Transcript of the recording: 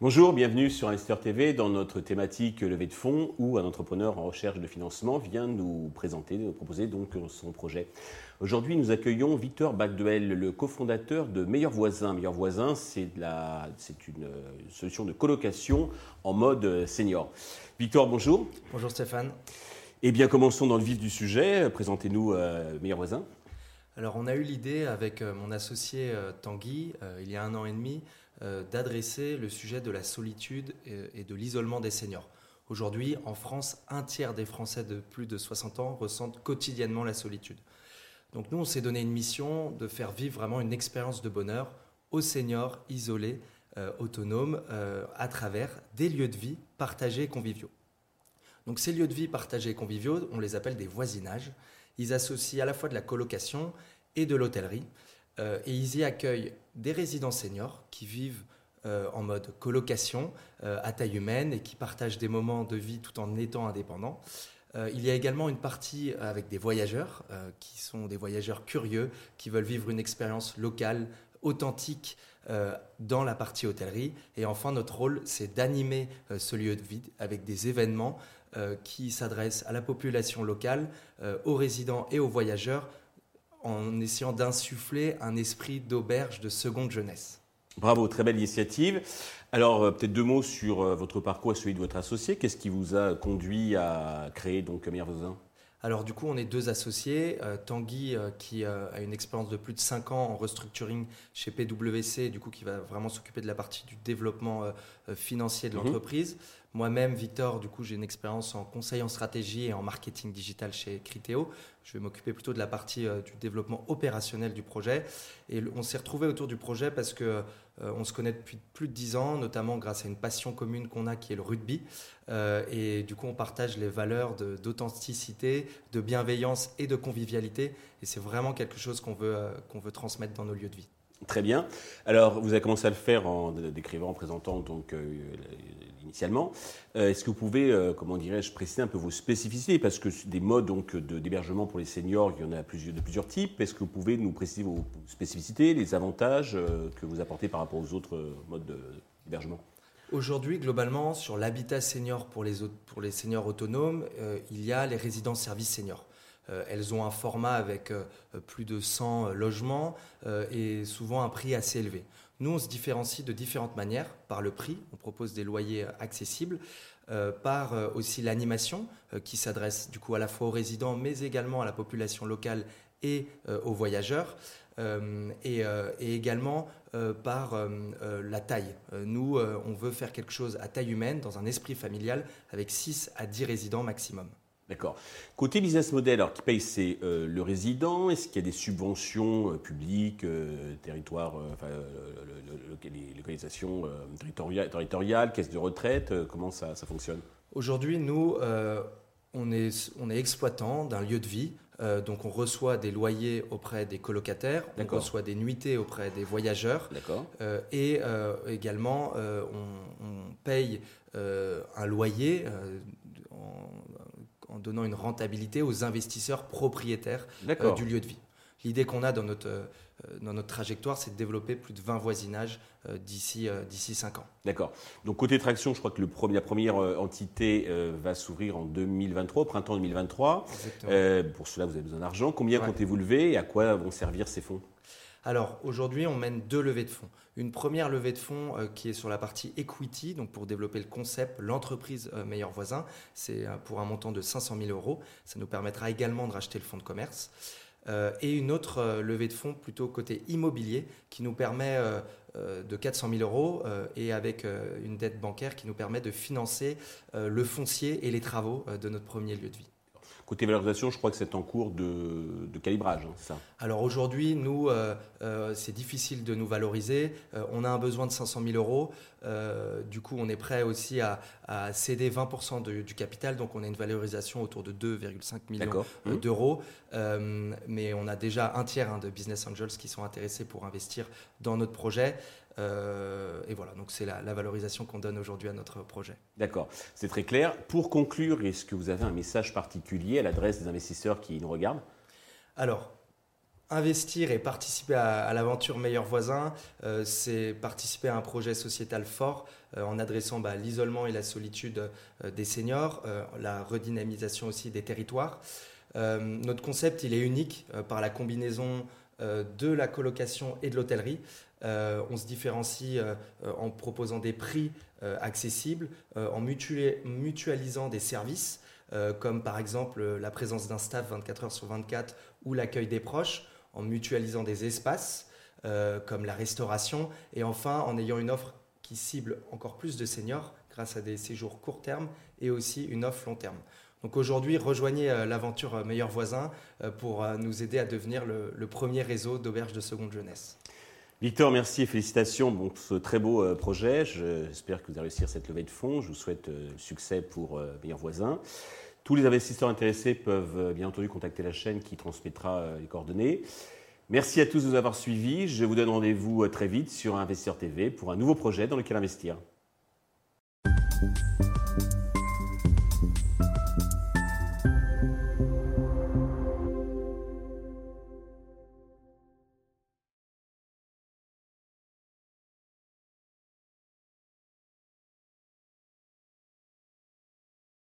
Bonjour, bienvenue sur Investor TV dans notre thématique levée de fonds où un entrepreneur en recherche de financement vient nous présenter, nous proposer donc son projet. Aujourd'hui, nous accueillons Victor Bagduel, le cofondateur de Meilleurs Voisins. Meilleurs Voisins, c'est une solution de colocation en mode senior. Victor, bonjour. Bonjour Stéphane. Eh bien, commençons dans le vif du sujet. Présentez-nous euh, Meilleurs Voisins. Alors, on a eu l'idée avec euh, mon associé euh, Tanguy, il y a un an et demi, euh, d'adresser le sujet de la solitude et, de l'isolement des seniors. Aujourd'hui, en France, un tiers des Français de plus de 60 ans ressentent quotidiennement la solitude. Donc nous, on s'est donné une mission de faire vivre vraiment une expérience de bonheur aux seniors isolés, euh, autonomes, euh, à travers des lieux de vie partagés et conviviaux. Donc ces lieux de vie partagés et conviviaux, on les appelle des voisinages. Ils associent à la fois de la colocation et de l'hôtellerie. Euh, et ils y accueillent des résidents seniors qui vivent euh, en mode colocation euh, à taille humaine et qui partagent des moments de vie tout en étant indépendants. il y a également une partie avec des voyageurs qui sont des voyageurs curieux qui veulent vivre une expérience locale, authentique dans la partie hôtellerie. Et enfin, notre rôle, c'est d'animer ce lieu de vie avec des événements qui s'adressent à la population locale, aux résidents et aux voyageurs en essayant d'insuffler un esprit d'auberge de seconde jeunesse. Bravo, très belle initiative. Alors, euh, peut-être deux mots sur euh, votre parcours et celui de votre associé. Qu'est-ce qui vous a conduit à créer donc Meilleur Voisin? Alors du coup, on est deux associés. Euh, Tanguy, qui a une expérience de plus de 5 ans en restructuring chez PwC, du coup, qui va vraiment s'occuper de la partie du développement financier de mhm. l'entreprise. Moi-même, Victor, du coup, j'ai une expérience en conseil en stratégie et en marketing digital chez Criteo. Je vais m'occuper plutôt de la partie euh, du développement opérationnel du projet. Et on s'est retrouvé autour du projet parce que euh, on se connaît depuis plus de dix ans, notamment grâce à une passion commune qu'on a qui est le rugby. Euh, et du coup, on partage les valeurs d'authenticité, de, bienveillance et de convivialité. Et c'est vraiment quelque chose qu'on veut, qu'on veut transmettre dans nos lieux de vie. Très bien. Alors, vous avez commencé à le faire en décrivant, en présentant donc initialement. Euh, est-ce que vous pouvez, euh, comment dirais-je, préciser un peu vos spécificités? Parce que des modes d'hébergement pour les seniors, il y en a de plusieurs types. Est-ce que vous pouvez nous préciser vos spécificités, les avantages euh, que vous apportez par rapport aux autres modes d'hébergement? Aujourd'hui, globalement, sur l'habitat senior pour les, pour les seniors autonomes, il y a les résidences services seniors. Elles ont un format avec plus de 100 logements et souvent un prix assez élevé. Nous, on se différencie de différentes manières, par le prix, on propose des loyers accessibles, euh, par euh, aussi l'animation, euh, qui s'adresse du coup à la fois aux résidents, mais également à la population locale et aux voyageurs, et, et, également par la taille. nous, on veut faire quelque chose à taille humaine, dans un esprit familial, avec 6 à 10 résidents maximum. D'accord. Côté business model, alors qui paye c'est euh, le résident Est-ce qu'il y a des subventions euh, publiques, euh, enfin, les localisations territoriales, territoriales, caisses de retraite Comment ça, ça fonctionne? Aujourd'hui, nous, on, est, on est exploitant d'un lieu de vie. donc on reçoit des loyers auprès des colocataires, on reçoit des nuitées auprès des voyageurs, et également on, on paye un loyer en, en donnant une rentabilité aux investisseurs propriétaires euh, du lieu de vie. L'idée qu'on a dans notre, euh, dans notre trajectoire, c'est de développer plus de 20 voisinages euh, d'ici d'ici 5 ans. D'accord. Donc côté traction, je crois que le premier, la première entité va s'ouvrir en 2023, au printemps 2023. pour cela, vous avez besoin d'argent. Combien comptez-vous lever et à quoi vont servir ces fonds? Alors aujourd'hui, on mène deux levées de fonds. Une première levée de fonds euh, qui est sur la partie equity, donc pour développer le concept, l'entreprise euh, meilleur voisin. C'est euh, pour un montant de 500 000 euros. Ça nous permettra également de racheter le fonds de commerce. et une autre levée de fonds plutôt côté immobilier qui nous permet de 400 000 euros et avec une dette bancaire qui nous permet de financer le foncier et les travaux de notre premier lieu de vie. Côté valorisation, je crois que c'est en cours de, calibrage, hein, ça? Alors aujourd'hui, nous, euh, euh, c'est difficile de nous valoriser. Euh, on a un besoin de 500 000 euros. du coup, on est prêt aussi à, céder 20% du capital. Donc, on a une valorisation autour de 2,5 millions mmh. d'euros. mais on a déjà un tiers hein, de business angels qui sont intéressés pour investir dans notre projet. Et voilà, donc c'est la, valorisation qu'on donne aujourd'hui à notre projet. D'accord, c'est très clair. Pour conclure, est-ce que vous avez un message particulier à l'adresse des investisseurs qui nous regardent? Alors, Investir et participer à, l'aventure Meilleur Voisin, euh, c'est participer à un projet sociétal fort euh, en adressant bah, l'isolement et la solitude euh, des seniors, la redynamisation aussi des territoires. notre concept, il est unique par la combinaison de la colocation et de l'hôtellerie. on se différencie en proposant des prix accessibles, en mutualisant des services, comme par exemple la présence d'un staff 24 heures sur 24 ou l'accueil des proches en mutualisant des espaces euh, comme la restauration et enfin en ayant une offre qui cible encore plus de seniors grâce à des séjours court terme et aussi une offre long terme. Donc aujourd'hui, rejoignez euh, l'aventure euh, Meilleur Voisin pour nous aider à devenir le, premier réseau d'auberges de seconde jeunesse. Victor, merci et félicitations pour ce très beau projet. J'espère que vous allez réussir cette levée de fonds. Je vous souhaite succès pour Meilleur Voisin. Tous les investisseurs intéressés peuvent euh, bien entendu contacter la chaîne qui transmettra euh, les coordonnées. Merci à tous de nous avoir suivis. Je vous donne rendez-vous euh, très vite sur Investisseur TV pour un nouveau projet dans lequel investir.